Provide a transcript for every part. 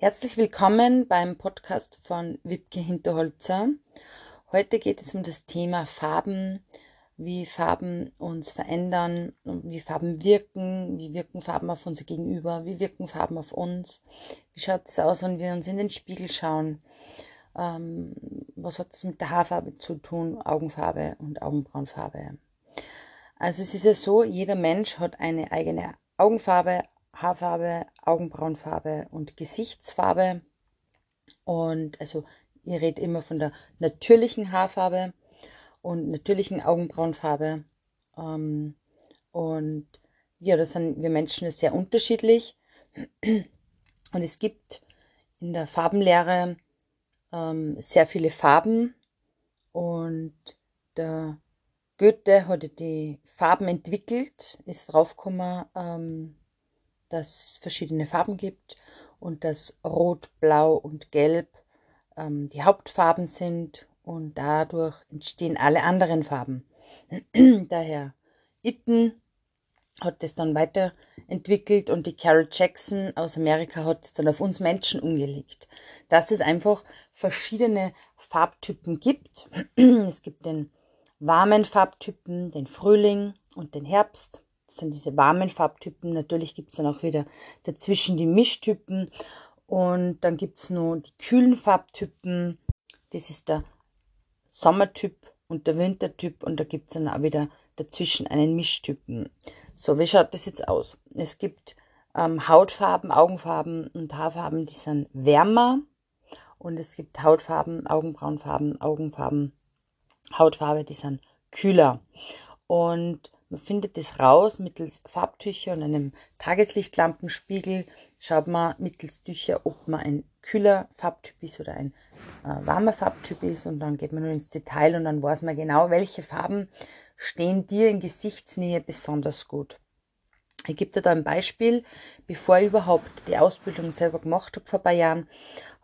Herzlich willkommen beim Podcast von Wipke Hinterholzer. Heute geht es um das Thema Farben, wie Farben uns verändern, wie Farben wirken, wie wirken Farben auf unser Gegenüber, wie wirken Farben auf uns, wie schaut es aus, wenn wir uns in den Spiegel schauen, ähm, was hat es mit der Haarfarbe zu tun, Augenfarbe und Augenbrauenfarbe. Also es ist ja so, jeder Mensch hat eine eigene Augenfarbe, Haarfarbe, Augenbrauenfarbe und Gesichtsfarbe. Und also ihr redet immer von der natürlichen Haarfarbe und natürlichen Augenbrauenfarbe. Ähm, und ja, das sind wir Menschen sehr unterschiedlich. Und es gibt in der Farbenlehre ähm, sehr viele Farben. Und der Goethe hat die Farben entwickelt, ist draufgekommen, ähm, dass es verschiedene Farben gibt und dass Rot, Blau und Gelb ähm, die Hauptfarben sind und dadurch entstehen alle anderen Farben. Daher Itten hat das dann weiterentwickelt und die Carol Jackson aus Amerika hat es dann auf uns Menschen umgelegt. Dass es einfach verschiedene Farbtypen gibt. Es gibt den warmen Farbtypen, den Frühling und den Herbst. Das sind diese warmen Farbtypen. Natürlich gibt es dann auch wieder dazwischen die Mischtypen. Und dann gibt es nur die kühlen Farbtypen. Das ist der Sommertyp und der Wintertyp. Und da gibt es dann auch wieder dazwischen einen Mischtypen. So, wie schaut das jetzt aus? Es gibt ähm, Hautfarben, Augenfarben und Haarfarben, die sind wärmer. Und es gibt Hautfarben, Augenbrauenfarben, Augenfarben, Hautfarbe, die sind kühler. Und man findet das raus mittels Farbtücher und einem Tageslichtlampenspiegel. Schaut man mittels Tücher, ob man ein kühler Farbtyp ist oder ein äh, warmer Farbtyp ist. Und dann geht man nur ins Detail und dann weiß man genau, welche Farben stehen dir in Gesichtsnähe besonders gut. Ich gebe dir da ein Beispiel. Bevor ich überhaupt die Ausbildung selber gemacht habe vor ein paar Jahren,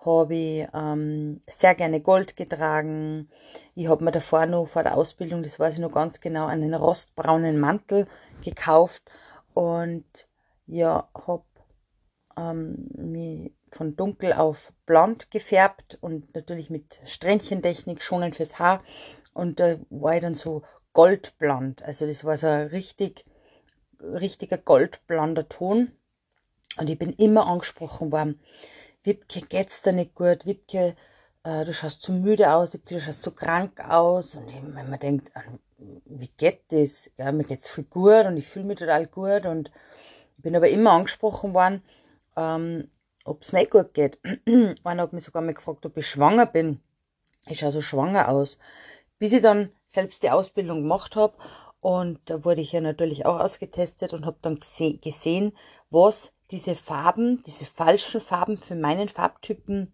habe ich ähm, sehr gerne Gold getragen. Ich habe mir davor noch vor der Ausbildung, das weiß ich noch ganz genau, einen rostbraunen Mantel gekauft und ja, habe ähm, mich von dunkel auf blond gefärbt und natürlich mit Strähnchentechnik schonend fürs Haar. Und da war ich dann so goldblond. Also das war so ein richtig, richtiger goldblonder Ton. Und ich bin immer angesprochen worden Wipke, geht's dir nicht gut? Wipke, äh, du schaust zu müde aus, Wipke, du schaust zu krank aus. Und wenn man denkt, wie geht das? Ja, mir geht's viel gut und ich fühle mich total gut. Und ich bin aber immer angesprochen worden, ähm, ob es mir gut geht. Einer hat mich sogar mal gefragt, ob ich schwanger bin. Ich schaue so schwanger aus. Bis ich dann selbst die Ausbildung gemacht habe und da wurde ich ja natürlich auch ausgetestet und habe dann gesehen, was diese Farben, diese falschen Farben für meinen Farbtypen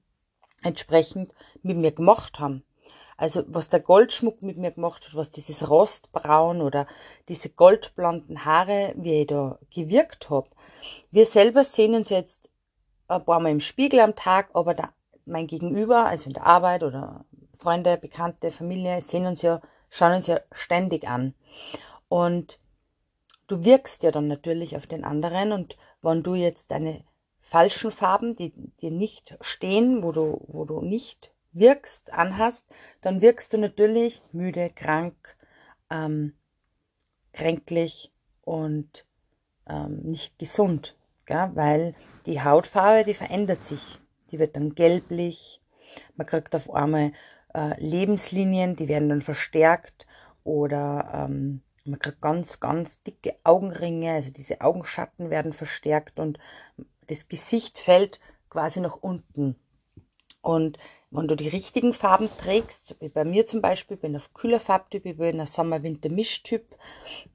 entsprechend mit mir gemacht haben. Also was der Goldschmuck mit mir gemacht hat, was dieses Rostbraun oder diese goldblonden Haare, wie ich da gewirkt habe. Wir selber sehen uns jetzt ein paar Mal im Spiegel am Tag, aber da, mein Gegenüber, also in der Arbeit oder Freunde, Bekannte, Familie, sehen uns ja, schauen uns ja ständig an. Und du wirkst ja dann natürlich auf den anderen und wenn du jetzt deine falschen Farben, die dir nicht stehen, wo du, wo du nicht wirkst, anhast, dann wirkst du natürlich müde, krank, ähm, kränklich und ähm, nicht gesund, gell? weil die Hautfarbe, die verändert sich. Die wird dann gelblich, man kriegt auf einmal äh, Lebenslinien, die werden dann verstärkt oder ähm, man kriegt ganz, ganz dicke Augenringe, also diese Augenschatten werden verstärkt und das Gesicht fällt quasi nach unten. Und wenn du die richtigen Farben trägst, wie bei mir zum Beispiel, bin auf kühler Farbtyp, ich bin ein Sommer-Winter-Mischtyp.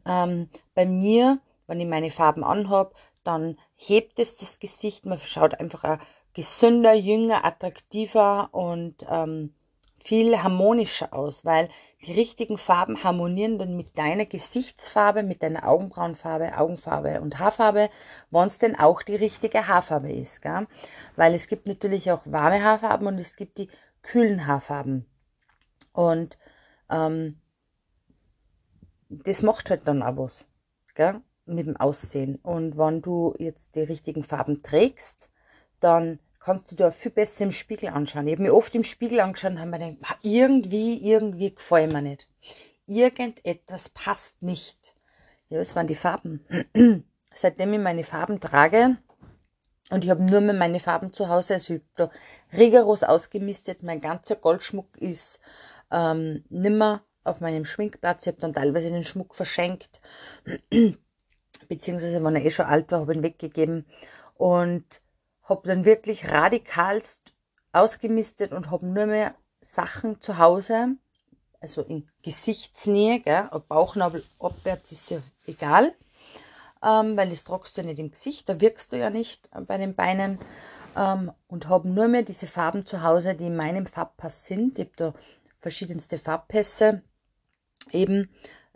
Ähm, bei mir, wenn ich meine Farben anhabe, dann hebt es das Gesicht, man schaut einfach ein gesünder, jünger, attraktiver und ähm, viel harmonischer aus, weil die richtigen Farben harmonieren dann mit deiner Gesichtsfarbe, mit deiner Augenbrauenfarbe, Augenfarbe und Haarfarbe, wenn es denn auch die richtige Haarfarbe ist. Gell? Weil es gibt natürlich auch warme Haarfarben und es gibt die kühlen Haarfarben. Und ähm, das macht halt dann auch was gell? mit dem Aussehen. Und wenn du jetzt die richtigen Farben trägst, dann kannst du dir viel besser im Spiegel anschauen. Ich habe mir oft im Spiegel angeschaut und habe mir gedacht, irgendwie, irgendwie gefällt mir nicht. Irgendetwas passt nicht. Ja, es waren die Farben. Seitdem ich meine Farben trage, und ich habe nur mehr meine Farben zu Hause, also ich habe da rigoros ausgemistet. Mein ganzer Goldschmuck ist ähm, nimmer auf meinem Schminkplatz. Ich habe dann teilweise den Schmuck verschenkt, beziehungsweise wenn er eh schon alt war, habe ich ihn weggegeben und habe dann wirklich radikalst ausgemistet und habe nur mehr Sachen zu Hause, also in Gesichtsnähe, gell, Bauchnabel abwärts ist ja egal, ähm, weil das tragst du ja nicht im Gesicht, da wirkst du ja nicht bei den Beinen ähm, und habe nur mehr diese Farben zu Hause, die in meinem Farbpass sind. Ich habe da verschiedenste Farbpässe eben.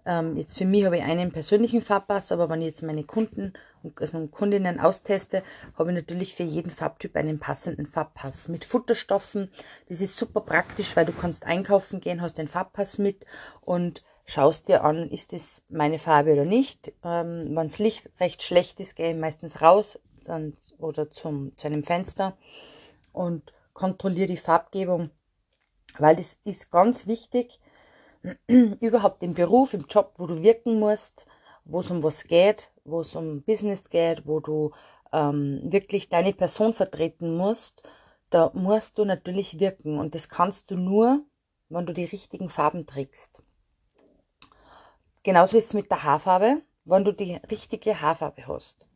Ähm, jetzt für mich habe ich einen persönlichen Farbpass, aber wenn ich jetzt meine Kunden und also Kundinnen austeste, habe ich natürlich für jeden Farbtyp einen passenden Farbpass mit Futterstoffen. Das ist super praktisch, weil du kannst einkaufen gehen, hast den Farbpass mit und schaust dir an, ist das meine Farbe oder nicht. Ähm, Wenn das Licht recht schlecht ist, gehe ich meistens raus oder zum, zu einem Fenster und kontrolliere die Farbgebung, weil das ist ganz wichtig, überhaupt im Beruf, im Job, wo du wirken musst, wo es um was geht, wo es um Business geht, wo du ähm, wirklich deine Person vertreten musst, da musst du natürlich wirken und das kannst du nur, wenn du die richtigen Farben trägst. Genauso ist es mit der Haarfarbe. Wenn du die richtige Haarfarbe hast,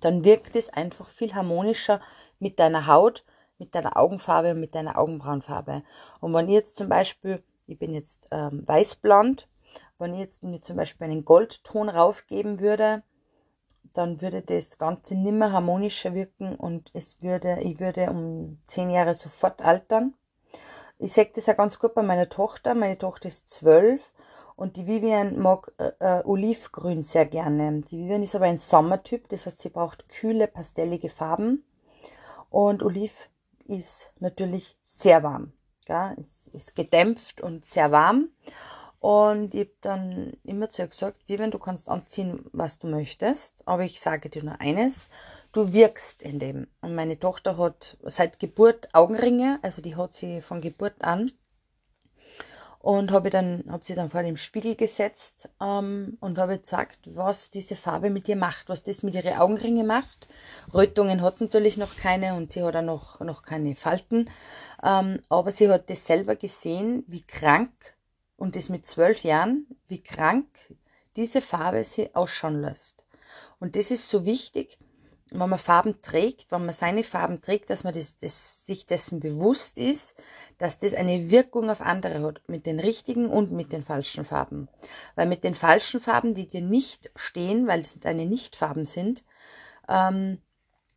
dann wirkt es einfach viel harmonischer mit deiner Haut, mit deiner Augenfarbe und mit deiner Augenbrauenfarbe. Und wenn ich jetzt zum Beispiel, ich bin jetzt ähm, weißblond, wenn ich jetzt mir zum Beispiel einen Goldton raufgeben würde, dann würde das Ganze nimmer harmonischer wirken und es würde, ich würde um zehn Jahre sofort altern. Ich sehe das ja ganz gut bei meiner Tochter. Meine Tochter ist zwölf und die Vivian mag äh, äh, Olivgrün sehr gerne. Die Vivian ist aber ein Sommertyp, das heißt, sie braucht kühle, pastellige Farben. Und Oliv ist natürlich sehr warm. Ja, es ist gedämpft und sehr warm. Und ich habe dann immer zu ihr gesagt, Vivian, du kannst anziehen, was du möchtest, aber ich sage dir nur eines, du wirkst in dem. Und meine Tochter hat seit Geburt Augenringe, also die hat sie von Geburt an und habe dann habe sie dann vor dem Spiegel gesetzt ähm, und habe gesagt, was diese Farbe mit ihr macht, was das mit ihren Augenringe macht. Rötungen hat natürlich noch keine und sie hat auch noch, noch keine Falten, ähm, aber sie hat das selber gesehen, wie krank und das mit zwölf Jahren, wie krank diese Farbe sie ausschauen lässt. Und das ist so wichtig, wenn man Farben trägt, wenn man seine Farben trägt, dass man das, das, sich dessen bewusst ist, dass das eine Wirkung auf andere hat, mit den richtigen und mit den falschen Farben. Weil mit den falschen Farben, die dir nicht stehen, weil es deine Nichtfarben sind, ähm,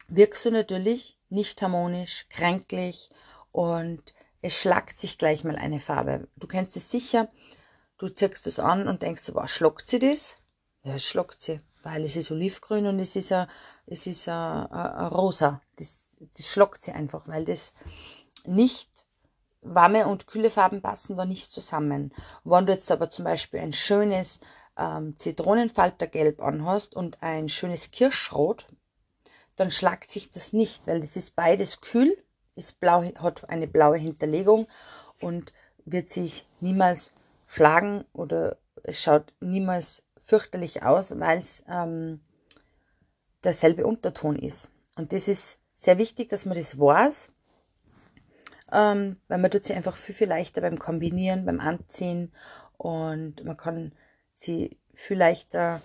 wirkst du natürlich nicht harmonisch, kränklich und es schlagt sich gleich mal eine Farbe. Du kennst es sicher, du ziehst es an und denkst, wow, schlockt sie das? Ja, es schlockt sie weil es ist olivgrün und es ist ein, es ist ein, ein, rosa. Das, das schlockt sie einfach, weil das nicht warme und kühle Farben passen da nicht zusammen. Wenn du jetzt aber zum Beispiel ein schönes ähm, Zitronenfaltergelb anhast und ein schönes Kirschrot, dann schlagt sich das nicht, weil das ist beides kühl, ist blau, hat eine blaue Hinterlegung und wird sich niemals schlagen oder es schaut niemals fürchterlich aus, weil es ähm, derselbe Unterton ist. Und das ist sehr wichtig, dass man das weiß, ähm, weil man tut sie einfach viel, viel leichter beim Kombinieren, beim Anziehen und man kann sie viel leichter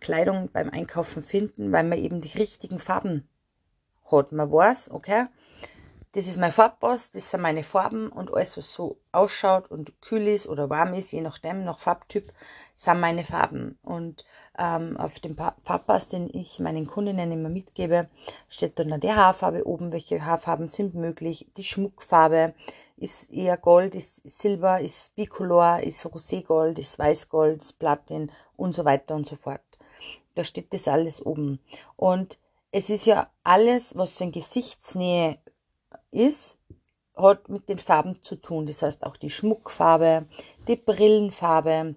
Kleidung beim Einkaufen finden, weil man eben die richtigen Farben hat. Man weiß, okay, das ist mein Farbpass, das sind meine Farben und alles, was so ausschaut und kühl ist oder warm ist, je nachdem, nach Farbtyp, sind meine Farben. Und ähm, auf dem Farbpass, den ich meinen Kundinnen immer mitgebe, steht dann die Haarfarbe oben, welche Haarfarben sind möglich, die Schmuckfarbe, ist eher Gold, ist Silber, ist Bicolor, ist Roségold, ist Weißgold, ist Platin und so weiter und so fort. Da steht das alles oben. Und es ist ja alles, was so in Gesichtsnähe ist, hat mit den Farben zu tun. Das heißt auch die Schmuckfarbe, die Brillenfarbe,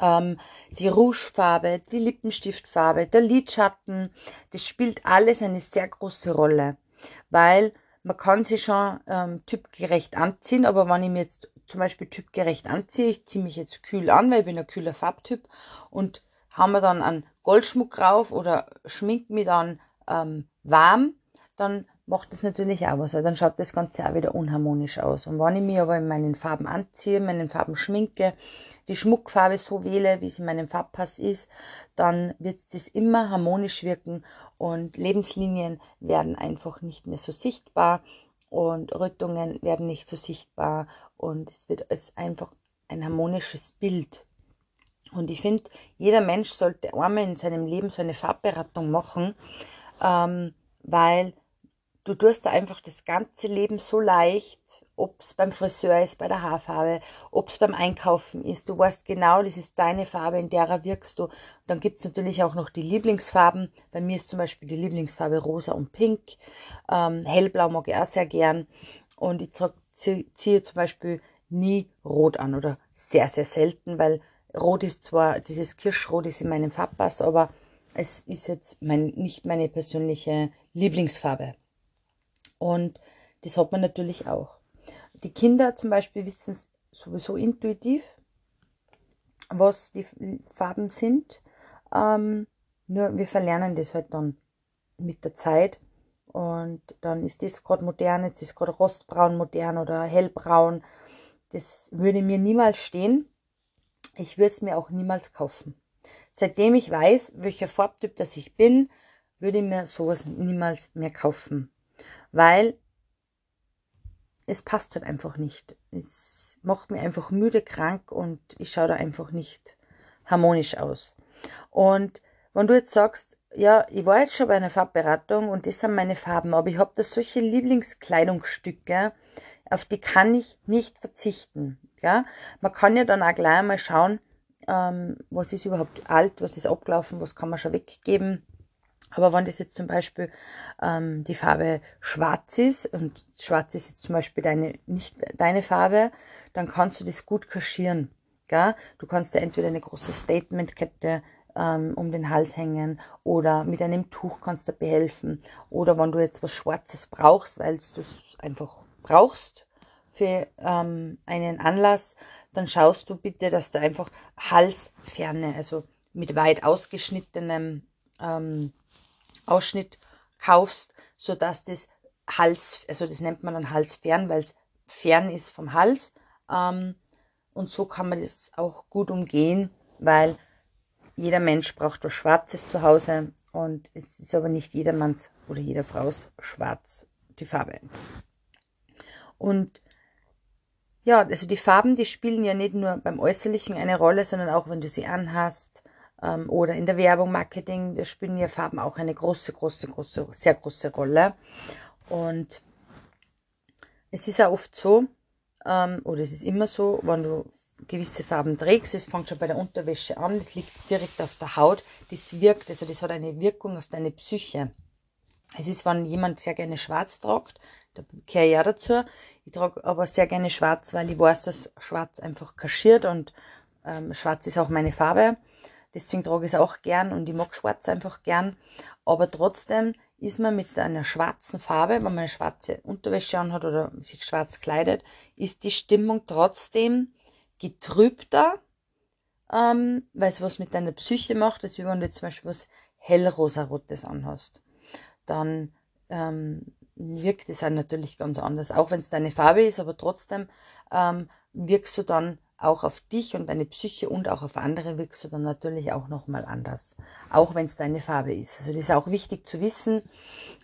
ähm, die Rougefarbe, die Lippenstiftfarbe, der Lidschatten. Das spielt alles eine sehr große Rolle. weil man kann sich schon ähm, typgerecht anziehen, aber wenn ich mir jetzt zum Beispiel typgerecht anziehe, ich ziehe mich jetzt kühl an, weil ich bin ein kühler Farbtyp und haben wir dann einen Goldschmuck drauf oder schminkt mich dann ähm, warm, dann macht das natürlich auch was, weil dann schaut das Ganze auch wieder unharmonisch aus. Und wenn ich mich aber in meinen Farben anziehe, meinen Farben schminke, die Schmuckfarbe so wähle, wie es in meinem Farbpass ist, dann wird das immer harmonisch wirken und Lebenslinien werden einfach nicht mehr so sichtbar und Rötungen werden nicht so sichtbar und es wird als einfach ein harmonisches Bild. Und ich finde, jeder Mensch sollte einmal in seinem Leben so eine Farbberatung machen, ähm, weil du tust da einfach das ganze Leben so leicht, ob es beim Friseur ist, bei der Haarfarbe, ob es beim Einkaufen ist. Du weißt genau, das ist deine Farbe, in der wirkst du. Und dann gibt es natürlich auch noch die Lieblingsfarben. Bei mir ist zum Beispiel die Lieblingsfarbe rosa und pink. Ähm, hellblau mag ich auch sehr gern. Und ich ziehe zum Beispiel nie rot an oder sehr, sehr selten, weil rot ist zwar, dieses Kirschrot ist in meinem Farbpass, aber es ist jetzt mein, nicht meine persönliche Lieblingsfarbe. Und das hat man natürlich auch. Die Kinder zum Beispiel wissen sowieso intuitiv, was die Farben sind. Ähm, nur wir verlernen das halt dann mit der Zeit. Und dann ist das gerade modern, jetzt ist gerade rostbraun modern oder hellbraun. Das würde mir niemals stehen. Ich würde es mir auch niemals kaufen. Seitdem ich weiß, welcher Farbtyp das ich bin, würde ich mir sowas niemals mehr kaufen weil es passt halt einfach nicht. Es macht mir einfach müde, krank und ich schaue da einfach nicht harmonisch aus. Und wenn du jetzt sagst, ja, ich war jetzt schon bei einer Farbberatung und das sind meine Farben, aber ich habe da solche Lieblingskleidungsstücke, auf die kann ich nicht verzichten. Ja? Man kann ja dann auch gleich mal schauen, ähm, was ist überhaupt alt, was ist abgelaufen, was kann man schon weggeben aber wenn das jetzt zum Beispiel ähm, die Farbe schwarz ist und schwarz ist jetzt zum Beispiel deine, nicht deine Farbe, dann kannst du das gut kaschieren. Gell? Du kannst da entweder eine große Statementkette ähm, um den Hals hängen oder mit einem Tuch kannst du behelfen. Oder wenn du jetzt was Schwarzes brauchst, weil du es einfach brauchst für ähm, einen Anlass, dann schaust du bitte, dass du einfach Halsferne, also mit weit ausgeschnittenem ähm, Ausschnitt kaufst, so dass das Hals, also das nennt man dann halsfern, weil es fern ist vom Hals. Ähm, und so kann man das auch gut umgehen, weil jeder Mensch braucht was Schwarzes zu Hause und es ist aber nicht jedermanns oder jeder Frau's schwarz die Farbe. Und ja, also die Farben, die spielen ja nicht nur beim Äußerlichen eine Rolle, sondern auch wenn du sie anhast, ähm, oder in der Werbung, Marketing, da spielen ja Farben auch eine große, große, große, sehr große Rolle. Und es ist auch oft so, ähm, oder es ist immer so, wenn du gewisse Farben trägst, es fängt schon bei der Unterwäsche an, das liegt direkt auf der Haut, das wirkt, also das hat eine Wirkung auf deine Psyche. Es ist, wenn jemand sehr gerne schwarz tragt, da kehre ich ja dazu, ich trage aber sehr gerne schwarz, weil ich weiß, dass schwarz einfach kaschiert und ähm, schwarz ist auch meine Farbe. Deswegen trage ich es auch gern und ich mag schwarz einfach gern. Aber trotzdem ist man mit einer schwarzen Farbe, wenn man eine schwarze Unterwäsche anhat oder sich schwarz kleidet, ist die Stimmung trotzdem getrübter, ähm, weil es was mit deiner Psyche macht, als wenn du jetzt zum Beispiel was hellrosarotes anhast. Dann ähm, wirkt es dann natürlich ganz anders, auch wenn es deine Farbe ist, aber trotzdem ähm, wirkst du dann auch auf dich und deine Psyche und auch auf andere wirkst du dann natürlich auch nochmal anders. Auch wenn es deine Farbe ist. Also das ist auch wichtig zu wissen.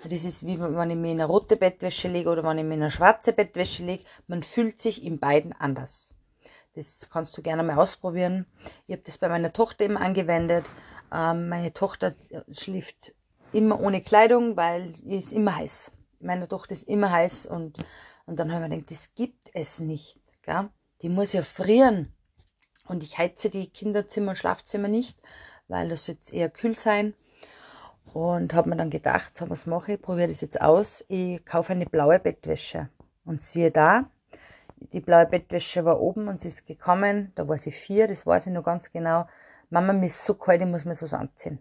Das ist wie wenn ich mir in eine rote Bettwäsche lege oder wenn ich mir in eine schwarze Bettwäsche lege. Man fühlt sich in beiden anders. Das kannst du gerne mal ausprobieren. Ich habe das bei meiner Tochter eben angewendet. Ähm, meine Tochter schläft immer ohne Kleidung, weil die ist immer heiß. Meine Tochter ist immer heiß und, und dann haben wir gedacht, das gibt es nicht. Gell? Die muss ja frieren. Und ich heize die Kinderzimmer und Schlafzimmer nicht, weil das jetzt eher kühl sein. Und habe mir dann gedacht, so was mache ich, probiere das jetzt aus. Ich kaufe eine blaue Bettwäsche. Und siehe da, die blaue Bettwäsche war oben und sie ist gekommen, da war sie vier, das weiß ich noch ganz genau. Mama, mir ist so kalt, ich muss mir sowas anziehen.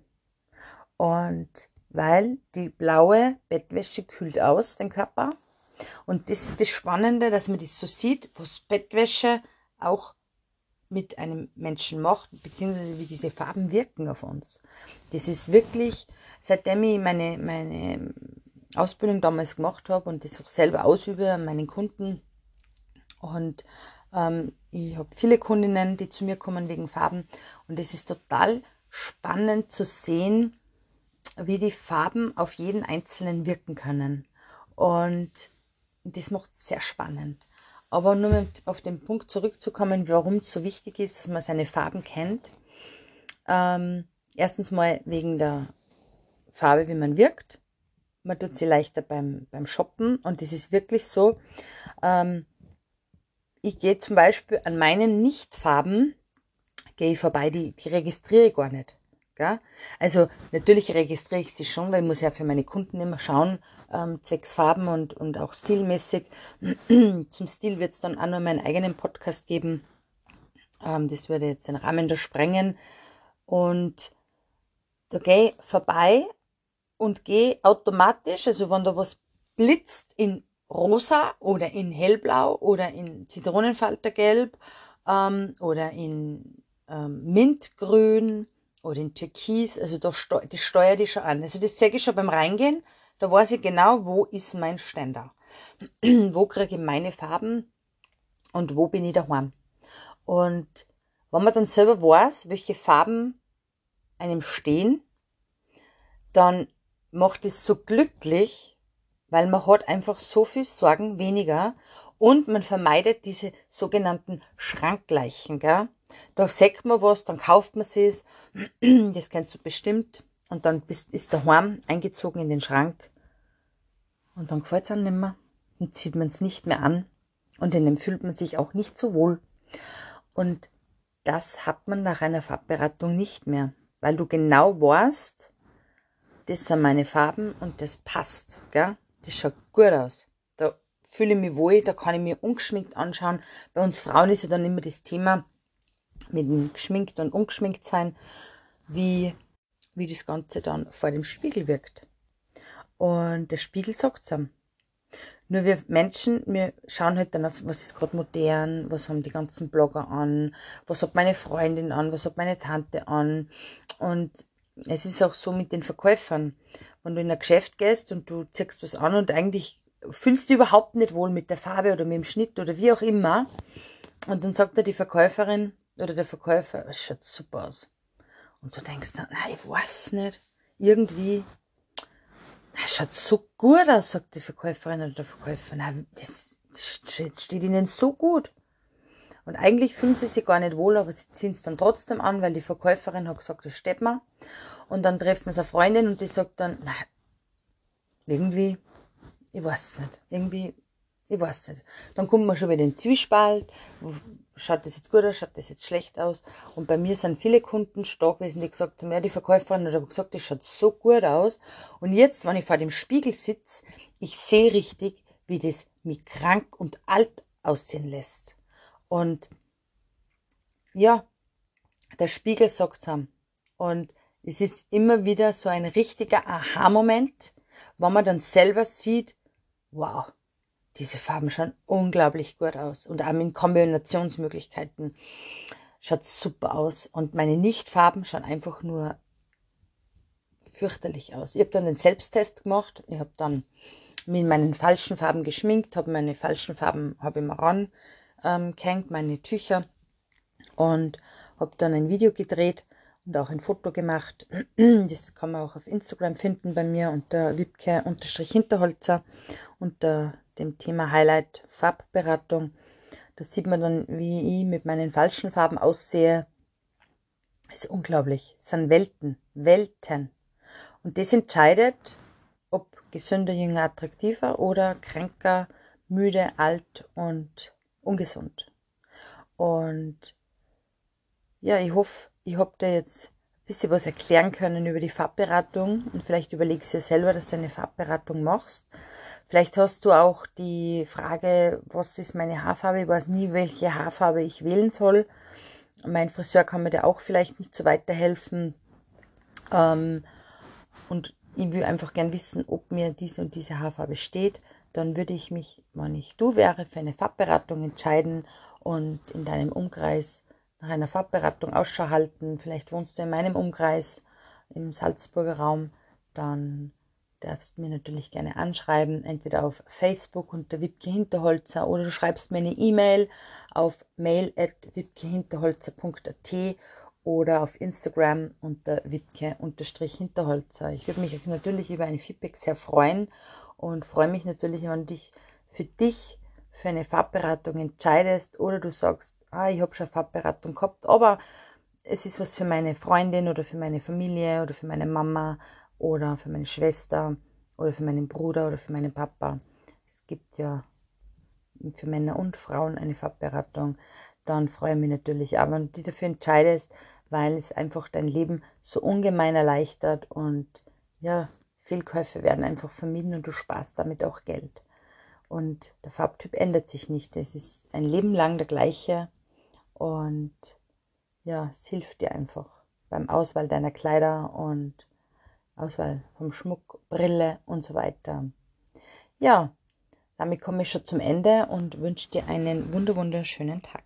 Und weil die blaue Bettwäsche kühlt aus, den Körper. Und das ist das Spannende, dass man das so sieht, was Bettwäsche auch mit einem Menschen macht, beziehungsweise wie diese Farben wirken auf uns. Das ist wirklich, seitdem ich meine, meine Ausbildung damals gemacht habe und das auch selber ausübe an meinen Kunden. Und ähm, ich habe viele Kundinnen, die zu mir kommen wegen Farben. Und es ist total spannend zu sehen, wie die Farben auf jeden Einzelnen wirken können. Und das macht es sehr spannend. Aber nur auf den Punkt zurückzukommen, warum es so wichtig ist, dass man seine Farben kennt. Ähm, erstens mal wegen der Farbe, wie man wirkt. Man tut sie leichter beim, beim Shoppen und das ist wirklich so. Ähm, ich gehe zum Beispiel an meinen Nichtfarben, gehe ich vorbei, die, die registriere ich gar nicht. Gell? Also natürlich registriere ich sie schon, weil ich muss ja für meine Kunden immer schauen, ähm, zwecks Farben und, und auch stilmäßig. Zum Stil wird es dann auch noch meinen eigenen Podcast geben. Ähm, das würde jetzt den Rahmen da sprengen. Und da gehe ich vorbei und gehe automatisch, also wenn da was blitzt in rosa oder in hellblau oder in Zitronenfaltergelb ähm, oder in ähm, Mintgrün oder in Türkis, also da steu das steuert ich schon an. Also das zeige ich schon beim Reingehen, da weiß ich genau, wo ist mein Ständer. wo kriege ich meine Farben und wo bin ich daheim. Und wenn man dann selber weiß, welche Farben einem stehen, dann macht es so glücklich, weil man hat einfach so viel Sorgen weniger und man vermeidet diese sogenannten Schrankleichen, gell? Da sagt man was, dann kauft man es, das kennst du bestimmt, und dann bist, ist daheim eingezogen in den Schrank und dann gefällt es einem nicht mehr und zieht man es nicht mehr an und in dem fühlt man sich auch nicht so wohl. Und das hat man nach einer Farbberatung nicht mehr, weil du genau weißt, das sind meine Farben und das passt, gell? Das schaut gut aus. Da fühle ich mich wohl, da kann ich mir ungeschminkt anschauen. Bei uns Frauen ist ja dann immer das Thema mit dem geschminkt und ungeschminkt sein, wie, wie das Ganze dann vor dem Spiegel wirkt. Und der Spiegel sagt es Nur wir Menschen, wir schauen halt dann auf, was ist gerade modern, was haben die ganzen Blogger an, was hat meine Freundin an, was hat meine Tante an. Und es ist auch so mit den Verkäufern. Wenn du in ein Geschäft gehst und du ziehst was an und eigentlich fühlst du überhaupt nicht wohl mit der Farbe oder mit dem Schnitt oder wie auch immer. Und dann sagt dir die Verkäuferin oder der Verkäufer, es schaut super aus. Und du denkst dann, nein, ich weiß nicht. Irgendwie, es schaut so gut aus, sagt die Verkäuferin oder der Verkäufer. Nein, das, das steht ihnen so gut. Und eigentlich fühlen sie sich gar nicht wohl, aber sie ziehen es dann trotzdem an, weil die Verkäuferin hat gesagt, das steht mir. Und dann treffen sie eine Freundin und die sagt dann, na, irgendwie, ich weiß nicht, irgendwie, ich weiß nicht. Dann kommt man schon wieder in den Zwiespalt, schaut das jetzt gut aus, schaut das jetzt schlecht aus. Und bei mir sind viele Kunden stark gewesen, die gesagt haben, ja, die Verkäuferin hat aber gesagt, das schaut so gut aus. Und jetzt, wenn ich vor dem Spiegel sitze, ich sehe richtig, wie das mich krank und alt aussehen lässt. Und ja, der Spiegel sagt es Und es ist immer wieder so ein richtiger Aha-Moment, wo man dann selber sieht, wow, diese Farben schauen unglaublich gut aus. Und auch in Kombinationsmöglichkeiten schaut super aus. Und meine Nichtfarben schauen einfach nur fürchterlich aus. Ich habe dann den Selbsttest gemacht. Ich habe dann mit meinen falschen Farben geschminkt, habe meine falschen Farben habe ich mir ran ähm, gehängt, meine Tücher und habe dann ein Video gedreht und auch ein Foto gemacht. Das kann man auch auf Instagram finden bei mir unter Wiebke-Hinterholzer unter dem Thema Highlight Farbberatung. Da sieht man dann, wie ich mit meinen falschen Farben aussehe. Ist unglaublich. Es sind Welten, Welten. Und das entscheidet, ob gesünder, jünger, attraktiver oder kränker, müde, alt und ungesund. Und ja, ich hoffe, ich habe dir jetzt ein bisschen was erklären können über die Farbberatung und vielleicht überlegst du dir selber, dass du eine Farbberatung machst. Vielleicht hast du auch die Frage, was ist meine Haarfarbe? Ich weiß nie, welche Haarfarbe ich wählen soll. Mein Friseur kann mir da auch vielleicht nicht so weiterhelfen. Ähm, und ich will einfach gern wissen, ob mir diese und diese Haarfarbe steht, dann würde ich mich, wenn ich du wäre, für eine Farbberatung entscheiden und in deinem Umkreis nach einer Farbberatung Ausschau halten. Vielleicht wohnst du in meinem Umkreis im Salzburger Raum, dann darfst mir natürlich gerne anschreiben, entweder auf Facebook unter Wipke Hinterholzer oder du schreibst mir eine E-Mail auf mail.wipkehinterholzer.at oder auf Instagram unter wipke-hinterholzer. Ich würde mich natürlich über ein Feedback sehr freuen und freue mich natürlich, wenn du dich für dich für eine Farbberatung entscheidest oder du sagst, ah, ich habe schon Farbberatung gehabt, aber es ist was für meine Freundin oder für meine Familie oder für meine Mama oder für meine Schwester oder für meinen Bruder oder für meinen Papa. Es gibt ja für Männer und Frauen eine Farbberatung. Dann freue ich mich natürlich auch, wenn du dich dafür entscheidest, weil es einfach dein Leben so ungemein erleichtert und ja, Fehlkäufe werden einfach vermieden und du sparst damit auch Geld. Und der Farbtyp ändert sich nicht. Es ist ein Leben lang der gleiche und ja, es hilft dir einfach beim Auswahl deiner Kleider und Auswahl vom Schmuck, Brille und so weiter. Ja, damit komme ich schon zum Ende und wünsche dir einen wunderschönen Tag.